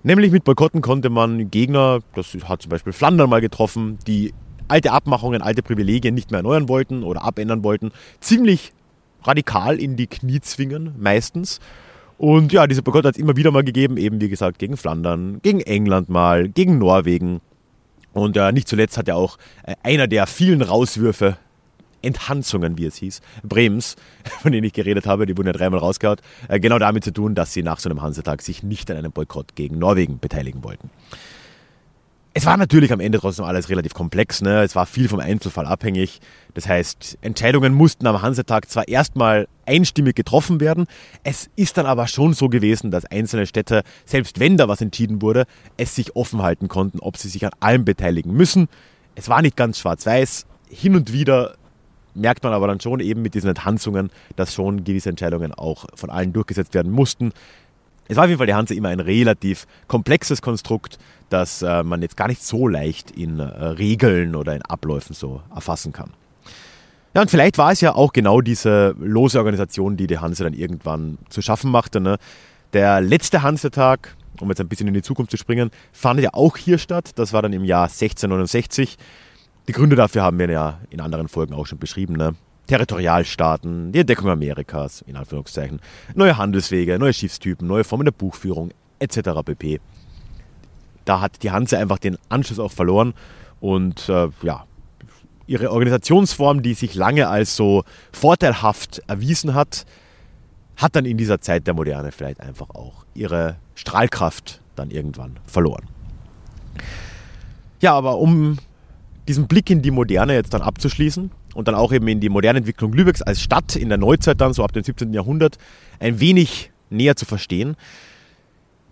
Nämlich mit Boykotten konnte man Gegner, das hat zum Beispiel Flandern mal getroffen, die alte Abmachungen, alte Privilegien nicht mehr erneuern wollten oder abändern wollten, ziemlich radikal in die Knie zwingen, meistens. Und ja, diese Boykott hat es immer wieder mal gegeben, eben wie gesagt gegen Flandern, gegen England mal, gegen Norwegen. Und ja, nicht zuletzt hat ja auch äh, einer der vielen Rauswürfe Enthanzungen, wie es hieß, Bremens, von denen ich geredet habe, die wurden ja dreimal rausgehaut, äh, genau damit zu tun, dass sie nach so einem Hansetag sich nicht an einem Boykott gegen Norwegen beteiligen wollten. Es war natürlich am Ende trotzdem alles relativ komplex. Ne? Es war viel vom Einzelfall abhängig. Das heißt, Entscheidungen mussten am Hansetag zwar erstmal einstimmig getroffen werden, es ist dann aber schon so gewesen, dass einzelne Städte, selbst wenn da was entschieden wurde, es sich offen halten konnten, ob sie sich an allem beteiligen müssen. Es war nicht ganz schwarz-weiß. Hin und wieder merkt man aber dann schon eben mit diesen Enthanzungen, dass schon gewisse Entscheidungen auch von allen durchgesetzt werden mussten. Es war auf jeden Fall die Hanse immer ein relativ komplexes Konstrukt, das äh, man jetzt gar nicht so leicht in äh, Regeln oder in Abläufen so erfassen kann. Ja, und vielleicht war es ja auch genau diese lose Organisation, die die Hanse dann irgendwann zu schaffen machte. Ne? Der letzte Hansetag, um jetzt ein bisschen in die Zukunft zu springen, fand ja auch hier statt. Das war dann im Jahr 1669. Die Gründe dafür haben wir ja in anderen Folgen auch schon beschrieben. Ne? Territorialstaaten, die Entdeckung Amerikas, in Anführungszeichen, neue Handelswege, neue Schiffstypen, neue Formen der Buchführung etc. pp. Da hat die Hanse einfach den Anschluss auch verloren und äh, ja, ihre Organisationsform, die sich lange als so vorteilhaft erwiesen hat, hat dann in dieser Zeit der Moderne vielleicht einfach auch ihre Strahlkraft dann irgendwann verloren. Ja, aber um diesen Blick in die Moderne jetzt dann abzuschließen, und dann auch eben in die moderne Entwicklung Lübecks als Stadt in der Neuzeit dann, so ab dem 17. Jahrhundert, ein wenig näher zu verstehen.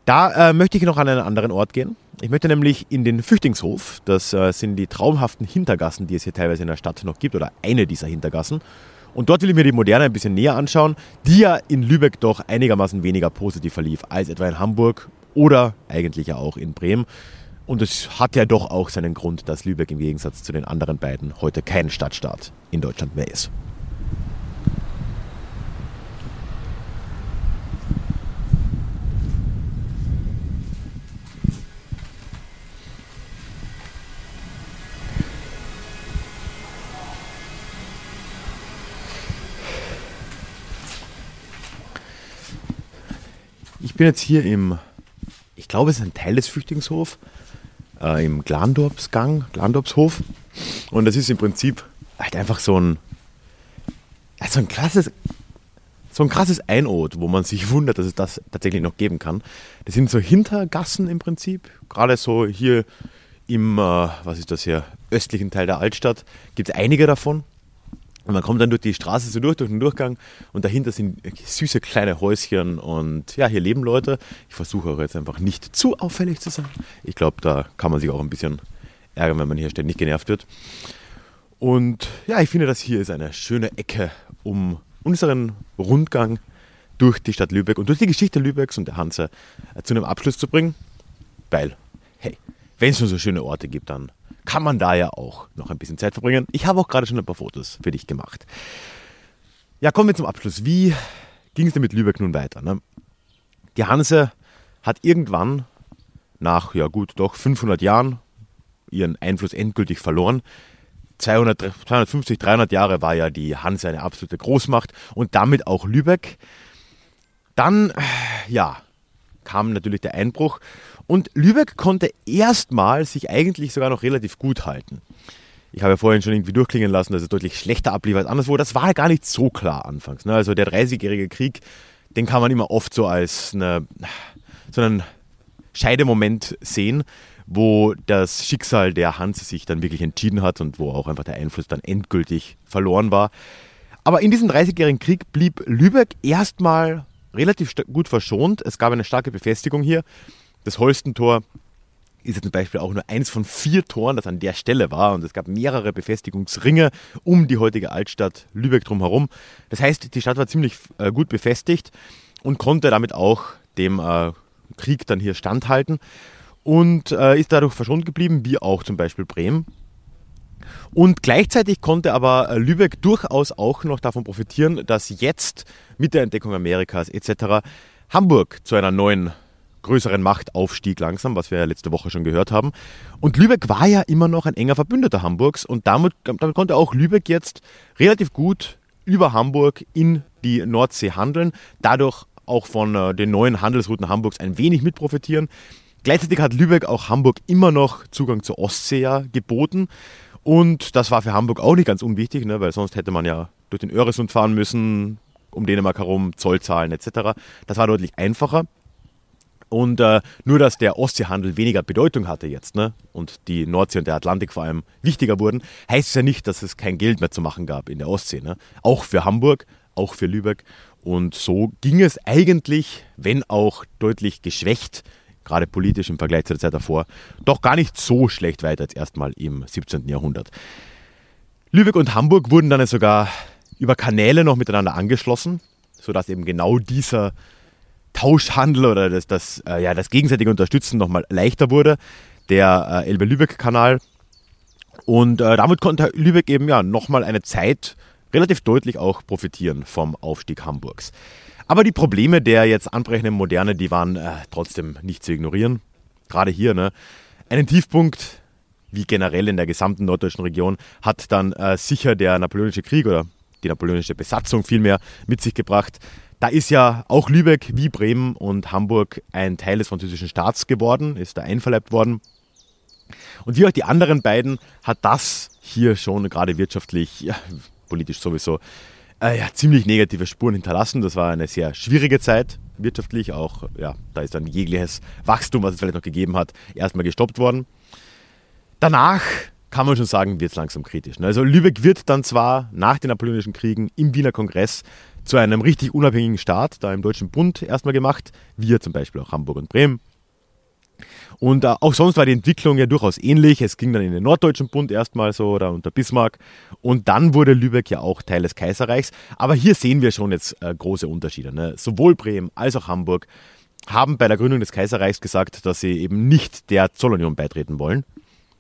Da äh, möchte ich noch an einen anderen Ort gehen. Ich möchte nämlich in den Flüchtlingshof. Das äh, sind die traumhaften Hintergassen, die es hier teilweise in der Stadt noch gibt, oder eine dieser Hintergassen. Und dort will ich mir die Moderne ein bisschen näher anschauen, die ja in Lübeck doch einigermaßen weniger positiv verlief als etwa in Hamburg oder eigentlich ja auch in Bremen. Und es hat ja doch auch seinen Grund, dass Lübeck im Gegensatz zu den anderen beiden heute kein Stadtstaat in Deutschland mehr ist. Ich bin jetzt hier im, ich glaube, es ist ein Teil des Flüchtlingshofs äh, im Glandorpsgang, Glandorpshof. Und das ist im Prinzip halt einfach so ein, so ein krasses, so ein krasses Einod, wo man sich wundert, dass es das tatsächlich noch geben kann. Das sind so Hintergassen im Prinzip, gerade so hier im, äh, was ist das hier, östlichen Teil der Altstadt, gibt es einige davon. Und man kommt dann durch die Straße so durch, durch den Durchgang und dahinter sind süße kleine Häuschen und ja, hier leben Leute. Ich versuche auch jetzt einfach nicht zu auffällig zu sein. Ich glaube, da kann man sich auch ein bisschen ärgern, wenn man hier ständig genervt wird. Und ja, ich finde, das hier ist eine schöne Ecke, um unseren Rundgang durch die Stadt Lübeck und durch die Geschichte Lübecks und der Hanse äh, zu einem Abschluss zu bringen. Weil, hey, wenn es schon so schöne Orte gibt, dann kann man da ja auch noch ein bisschen Zeit verbringen. Ich habe auch gerade schon ein paar Fotos für dich gemacht. Ja, kommen wir zum Abschluss. Wie ging es denn mit Lübeck nun weiter? Ne? Die Hanse hat irgendwann nach, ja gut, doch 500 Jahren ihren Einfluss endgültig verloren. 200, 250, 300 Jahre war ja die Hanse eine absolute Großmacht und damit auch Lübeck. Dann, ja, kam natürlich der Einbruch und Lübeck konnte erstmal sich eigentlich sogar noch relativ gut halten. Ich habe ja vorhin schon irgendwie durchklingen lassen, dass es deutlich schlechter ablief als anderswo. Das war gar nicht so klar anfangs. Ne? Also der 30-jährige Krieg, den kann man immer oft so als eine, so einen Scheidemoment sehen, wo das Schicksal der Hanse sich dann wirklich entschieden hat und wo auch einfach der Einfluss dann endgültig verloren war. Aber in diesem 30-jährigen Krieg blieb Lübeck erstmal relativ gut verschont. Es gab eine starke Befestigung hier. Das Holstentor ist jetzt zum Beispiel auch nur eins von vier Toren, das an der Stelle war. Und es gab mehrere Befestigungsringe um die heutige Altstadt Lübeck drumherum. Das heißt, die Stadt war ziemlich äh, gut befestigt und konnte damit auch dem äh, Krieg dann hier standhalten und äh, ist dadurch verschont geblieben, wie auch zum Beispiel Bremen. Und gleichzeitig konnte aber äh, Lübeck durchaus auch noch davon profitieren, dass jetzt mit der Entdeckung Amerikas etc. Hamburg zu einer neuen größeren Macht aufstieg langsam, was wir ja letzte Woche schon gehört haben. Und Lübeck war ja immer noch ein enger Verbündeter Hamburgs und damit, damit konnte auch Lübeck jetzt relativ gut über Hamburg in die Nordsee handeln, dadurch auch von äh, den neuen Handelsrouten Hamburgs ein wenig mit profitieren. Gleichzeitig hat Lübeck auch Hamburg immer noch Zugang zur Ostsee ja geboten. Und das war für Hamburg auch nicht ganz unwichtig, ne, weil sonst hätte man ja durch den Öresund fahren müssen, um Dänemark herum, Zoll zahlen etc. Das war deutlich einfacher. Und äh, nur, dass der Ostseehandel weniger Bedeutung hatte jetzt ne? und die Nordsee und der Atlantik vor allem wichtiger wurden, heißt es ja nicht, dass es kein Geld mehr zu machen gab in der Ostsee. Ne? Auch für Hamburg, auch für Lübeck. Und so ging es eigentlich, wenn auch deutlich geschwächt, gerade politisch im Vergleich zur Zeit davor, doch gar nicht so schlecht weiter als erstmal im 17. Jahrhundert. Lübeck und Hamburg wurden dann sogar über Kanäle noch miteinander angeschlossen, sodass eben genau dieser Tauschhandel oder das, das, äh, ja, das gegenseitige Unterstützen nochmal leichter wurde, der äh, Elbe-Lübeck-Kanal. Und äh, damit konnte Lübeck eben ja nochmal eine Zeit relativ deutlich auch profitieren vom Aufstieg Hamburgs. Aber die Probleme der jetzt anbrechenden Moderne, die waren äh, trotzdem nicht zu ignorieren. Gerade hier, ne? Einen Tiefpunkt, wie generell in der gesamten norddeutschen Region, hat dann äh, sicher der Napoleonische Krieg oder die napoleonische Besatzung vielmehr mit sich gebracht. Da ist ja auch Lübeck wie Bremen und Hamburg ein Teil des französischen Staats geworden, ist da einverleibt worden. Und wie auch die anderen beiden hat das hier schon gerade wirtschaftlich, ja, politisch sowieso, äh, ja, ziemlich negative Spuren hinterlassen. Das war eine sehr schwierige Zeit wirtschaftlich. Auch ja, da ist dann jegliches Wachstum, was es vielleicht noch gegeben hat, erstmal gestoppt worden. Danach kann man schon sagen, wird es langsam kritisch. Also Lübeck wird dann zwar nach den Napoleonischen Kriegen im Wiener Kongress zu einem richtig unabhängigen Staat, da im Deutschen Bund erstmal gemacht, wie zum Beispiel auch Hamburg und Bremen. Und äh, auch sonst war die Entwicklung ja durchaus ähnlich. Es ging dann in den Norddeutschen Bund erstmal so oder unter Bismarck. Und dann wurde Lübeck ja auch Teil des Kaiserreichs. Aber hier sehen wir schon jetzt äh, große Unterschiede. Ne? Sowohl Bremen als auch Hamburg haben bei der Gründung des Kaiserreichs gesagt, dass sie eben nicht der Zollunion beitreten wollen,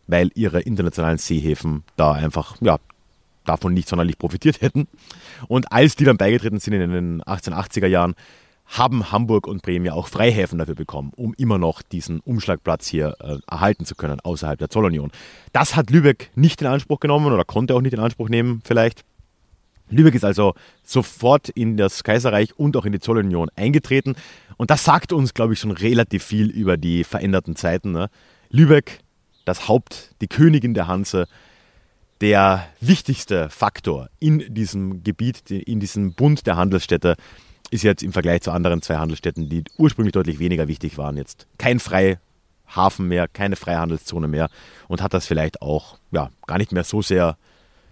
weil ihre internationalen Seehäfen da einfach ja, davon nicht sonderlich profitiert hätten. Und als die dann beigetreten sind in den 1880er Jahren, haben Hamburg und Bremen ja auch Freihäfen dafür bekommen, um immer noch diesen Umschlagplatz hier äh, erhalten zu können außerhalb der Zollunion. Das hat Lübeck nicht in Anspruch genommen oder konnte auch nicht in Anspruch nehmen vielleicht. Lübeck ist also sofort in das Kaiserreich und auch in die Zollunion eingetreten. Und das sagt uns, glaube ich, schon relativ viel über die veränderten Zeiten. Ne? Lübeck, das Haupt, die Königin der Hanse, der wichtigste Faktor in diesem Gebiet, in diesem Bund der Handelsstädte, ist jetzt im Vergleich zu anderen zwei Handelsstädten, die ursprünglich deutlich weniger wichtig waren, jetzt kein Freihafen mehr, keine Freihandelszone mehr und hat das vielleicht auch ja, gar nicht mehr so sehr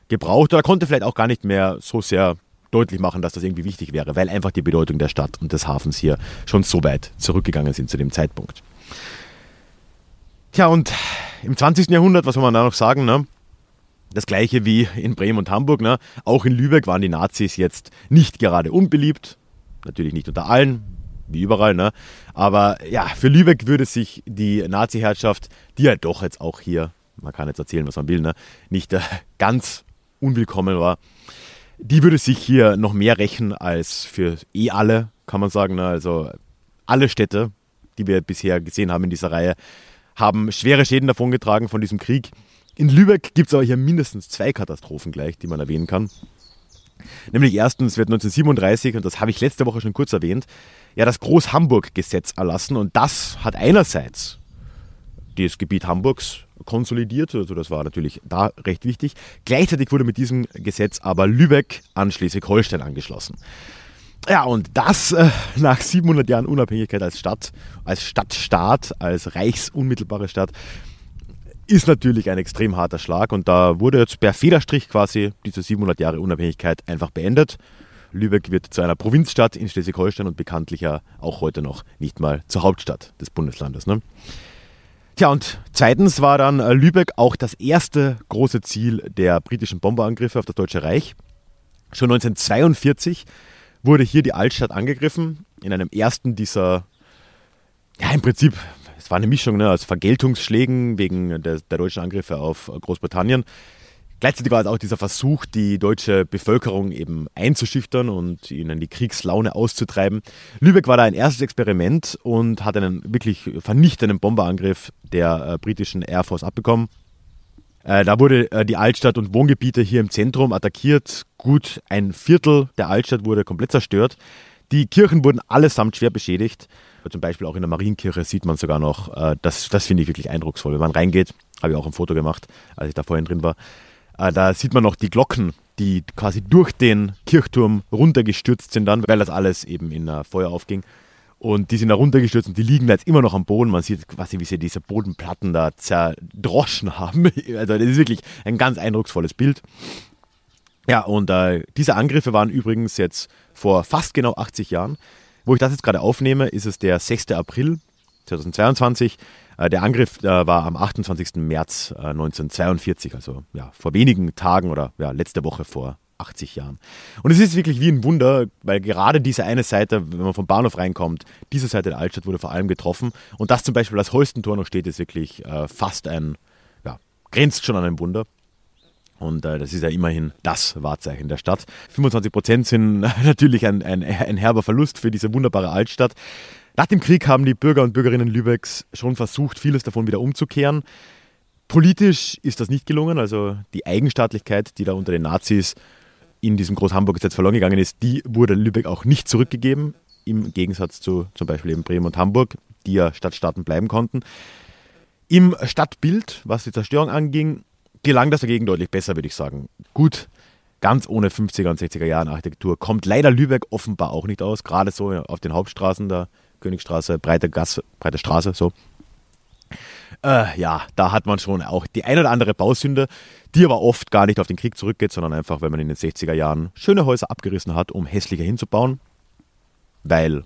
gebraucht oder konnte vielleicht auch gar nicht mehr so sehr deutlich machen, dass das irgendwie wichtig wäre, weil einfach die Bedeutung der Stadt und des Hafens hier schon so weit zurückgegangen sind zu dem Zeitpunkt. Tja, und im 20. Jahrhundert, was soll man da noch sagen, ne? Das gleiche wie in Bremen und Hamburg. Ne? Auch in Lübeck waren die Nazis jetzt nicht gerade unbeliebt. Natürlich nicht unter allen, wie überall. Ne? Aber ja, für Lübeck würde sich die Nazi-Herrschaft, die ja doch jetzt auch hier, man kann jetzt erzählen, was man will, ne? nicht äh, ganz unwillkommen war, die würde sich hier noch mehr rächen als für eh alle, kann man sagen. Ne? Also alle Städte, die wir bisher gesehen haben in dieser Reihe, haben schwere Schäden davongetragen von diesem Krieg. In Lübeck gibt es aber hier mindestens zwei Katastrophen gleich, die man erwähnen kann. Nämlich erstens wird 1937, und das habe ich letzte Woche schon kurz erwähnt, ja das Groß-Hamburg-Gesetz erlassen und das hat einerseits das Gebiet Hamburgs konsolidiert, also das war natürlich da recht wichtig. Gleichzeitig wurde mit diesem Gesetz aber Lübeck an Schleswig-Holstein angeschlossen. Ja, und das äh, nach 700 Jahren Unabhängigkeit als Stadt, als Stadtstaat, als reichsunmittelbare Stadt ist natürlich ein extrem harter Schlag und da wurde jetzt per Federstrich quasi diese 700 Jahre Unabhängigkeit einfach beendet. Lübeck wird zu einer Provinzstadt in Schleswig-Holstein und bekanntlich auch heute noch nicht mal zur Hauptstadt des Bundeslandes. Ne? Tja, und zweitens war dann äh, Lübeck auch das erste große Ziel der britischen Bomberangriffe auf das Deutsche Reich. Schon 1942 wurde hier die Altstadt angegriffen, in einem ersten dieser, ja im Prinzip es war eine Mischung ne, aus Vergeltungsschlägen wegen der, der deutschen Angriffe auf Großbritannien. Gleichzeitig war es auch dieser Versuch, die deutsche Bevölkerung eben einzuschüchtern und ihnen die Kriegslaune auszutreiben. Lübeck war da ein erstes Experiment und hat einen wirklich vernichtenden Bomberangriff der äh, britischen Air Force abbekommen. Äh, da wurde äh, die Altstadt und Wohngebiete hier im Zentrum attackiert. Gut ein Viertel der Altstadt wurde komplett zerstört. Die Kirchen wurden allesamt schwer beschädigt. Zum Beispiel auch in der Marienkirche sieht man sogar noch, äh, das, das finde ich wirklich eindrucksvoll, wenn man reingeht. Habe ich auch ein Foto gemacht, als ich da vorhin drin war. Äh, da sieht man noch die Glocken, die quasi durch den Kirchturm runtergestürzt sind dann, weil das alles eben in uh, Feuer aufging. Und die sind da runtergestürzt und die liegen da jetzt immer noch am Boden. Man sieht quasi, wie sie diese Bodenplatten da zerdroschen haben. Also das ist wirklich ein ganz eindrucksvolles Bild. Ja, und äh, diese Angriffe waren übrigens jetzt vor fast genau 80 Jahren. Wo ich das jetzt gerade aufnehme, ist es der 6. April 2022. Äh, der Angriff äh, war am 28. März äh, 1942, also ja, vor wenigen Tagen oder ja, letzte Woche vor 80 Jahren. Und es ist wirklich wie ein Wunder, weil gerade diese eine Seite, wenn man vom Bahnhof reinkommt, diese Seite der Altstadt wurde vor allem getroffen. Und das zum Beispiel, das Holstentor noch steht, ist wirklich äh, fast ein, ja, grenzt schon an ein Wunder. Und äh, das ist ja immerhin das Wahrzeichen der Stadt. 25 Prozent sind natürlich ein, ein, ein herber Verlust für diese wunderbare Altstadt. Nach dem Krieg haben die Bürger und Bürgerinnen Lübecks schon versucht, vieles davon wieder umzukehren. Politisch ist das nicht gelungen, also die Eigenstaatlichkeit, die da unter den Nazis in diesem Groß-Hamburg-Gesetz verloren gegangen ist, die wurde Lübeck auch nicht zurückgegeben, im Gegensatz zu zum Beispiel eben Bremen und Hamburg, die ja Stadtstaaten bleiben konnten. Im Stadtbild, was die Zerstörung anging, gelang das dagegen deutlich besser, würde ich sagen. Gut, ganz ohne 50er und 60er Jahren Architektur kommt leider Lübeck offenbar auch nicht aus, gerade so auf den Hauptstraßen der Königstraße, breite Gasse, breite Straße, so. Äh, ja, da hat man schon auch die ein oder andere Bausünde, die aber oft gar nicht auf den Krieg zurückgeht, sondern einfach, wenn man in den 60er Jahren schöne Häuser abgerissen hat, um hässlicher hinzubauen. Weil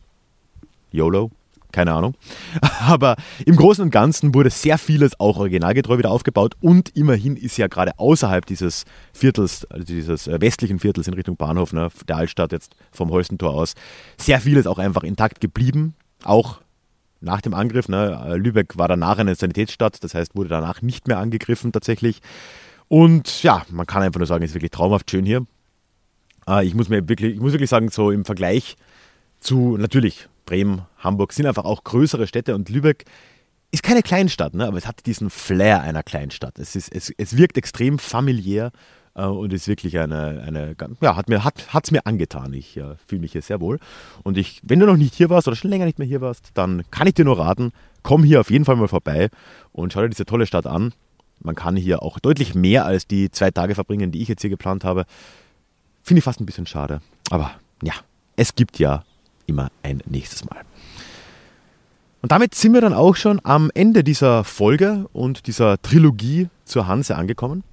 YOLO, keine Ahnung. Aber im Großen und Ganzen wurde sehr vieles auch originalgetreu wieder aufgebaut und immerhin ist ja gerade außerhalb dieses Viertels, also dieses äh, westlichen Viertels in Richtung Bahnhof, ne, der Altstadt jetzt vom Holstentor aus, sehr vieles auch einfach intakt geblieben. Auch nach dem Angriff. Ne? Lübeck war danach eine Sanitätsstadt, das heißt, wurde danach nicht mehr angegriffen tatsächlich. Und ja, man kann einfach nur sagen, es ist wirklich traumhaft schön hier. Äh, ich muss mir wirklich, ich muss wirklich sagen, so im Vergleich zu natürlich Bremen, Hamburg sind einfach auch größere Städte und Lübeck ist keine Kleinstadt, ne? aber es hat diesen Flair einer Kleinstadt. Es, ist, es, es wirkt extrem familiär äh, und ist wirklich eine, eine ja, hat mir hat mir angetan. Ich äh, fühle mich hier sehr wohl. Und ich, wenn du noch nicht hier warst oder schon länger nicht mehr hier warst, dann kann ich dir nur raten, komm hier auf jeden Fall mal vorbei und schau dir diese tolle Stadt an. Man kann hier auch deutlich mehr als die zwei Tage verbringen, die ich jetzt hier geplant habe. Finde ich fast ein bisschen schade. Aber ja, es gibt ja immer ein nächstes Mal. Und damit sind wir dann auch schon am Ende dieser Folge und dieser Trilogie zur Hanse angekommen.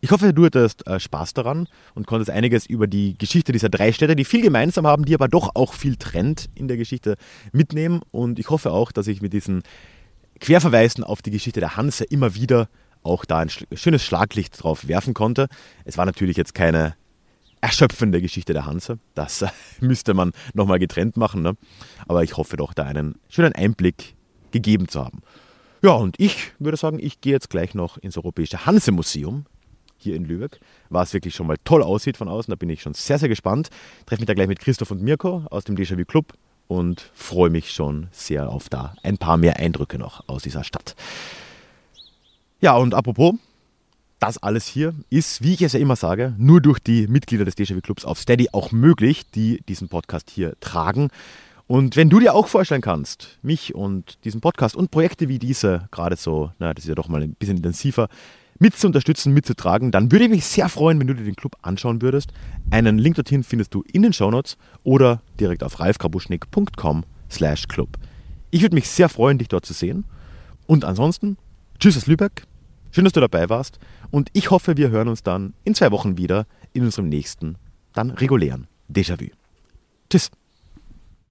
Ich hoffe, du hattest äh, Spaß daran und konntest einiges über die Geschichte dieser drei Städte, die viel gemeinsam haben, die aber doch auch viel trennt in der Geschichte, mitnehmen. Und ich hoffe auch, dass ich mit diesen Querverweisen auf die Geschichte der Hanse immer wieder auch da ein schönes Schlaglicht drauf werfen konnte. Es war natürlich jetzt keine erschöpfende Geschichte der Hanse. Das äh, müsste man nochmal getrennt machen. Ne? Aber ich hoffe doch, da einen schönen Einblick gegeben zu haben. Ja, und ich würde sagen, ich gehe jetzt gleich noch ins Europäische Hanse-Museum hier in Lübeck, was wirklich schon mal toll aussieht von außen. Da bin ich schon sehr, sehr gespannt. Treffe mich da gleich mit Christoph und Mirko aus dem Déjà-vu Club und freue mich schon sehr auf da ein paar mehr Eindrücke noch aus dieser Stadt. Ja, und apropos, das alles hier ist, wie ich es ja immer sage, nur durch die Mitglieder des Déjà-vu Clubs auf Steady auch möglich, die diesen Podcast hier tragen. Und wenn du dir auch vorstellen kannst, mich und diesen Podcast und Projekte wie diese, gerade so, na, das ist ja doch mal ein bisschen intensiver, mit zu unterstützen, mitzutragen, dann würde ich mich sehr freuen, wenn du dir den Club anschauen würdest. Einen Link dorthin findest du in den Shownotes oder direkt auf ralfkrabuschnick.com slash club. Ich würde mich sehr freuen, dich dort zu sehen. Und ansonsten, tschüss aus Lübeck, schön, dass du dabei warst und ich hoffe, wir hören uns dann in zwei Wochen wieder in unserem nächsten, dann regulären Déjà-vu. Tschüss.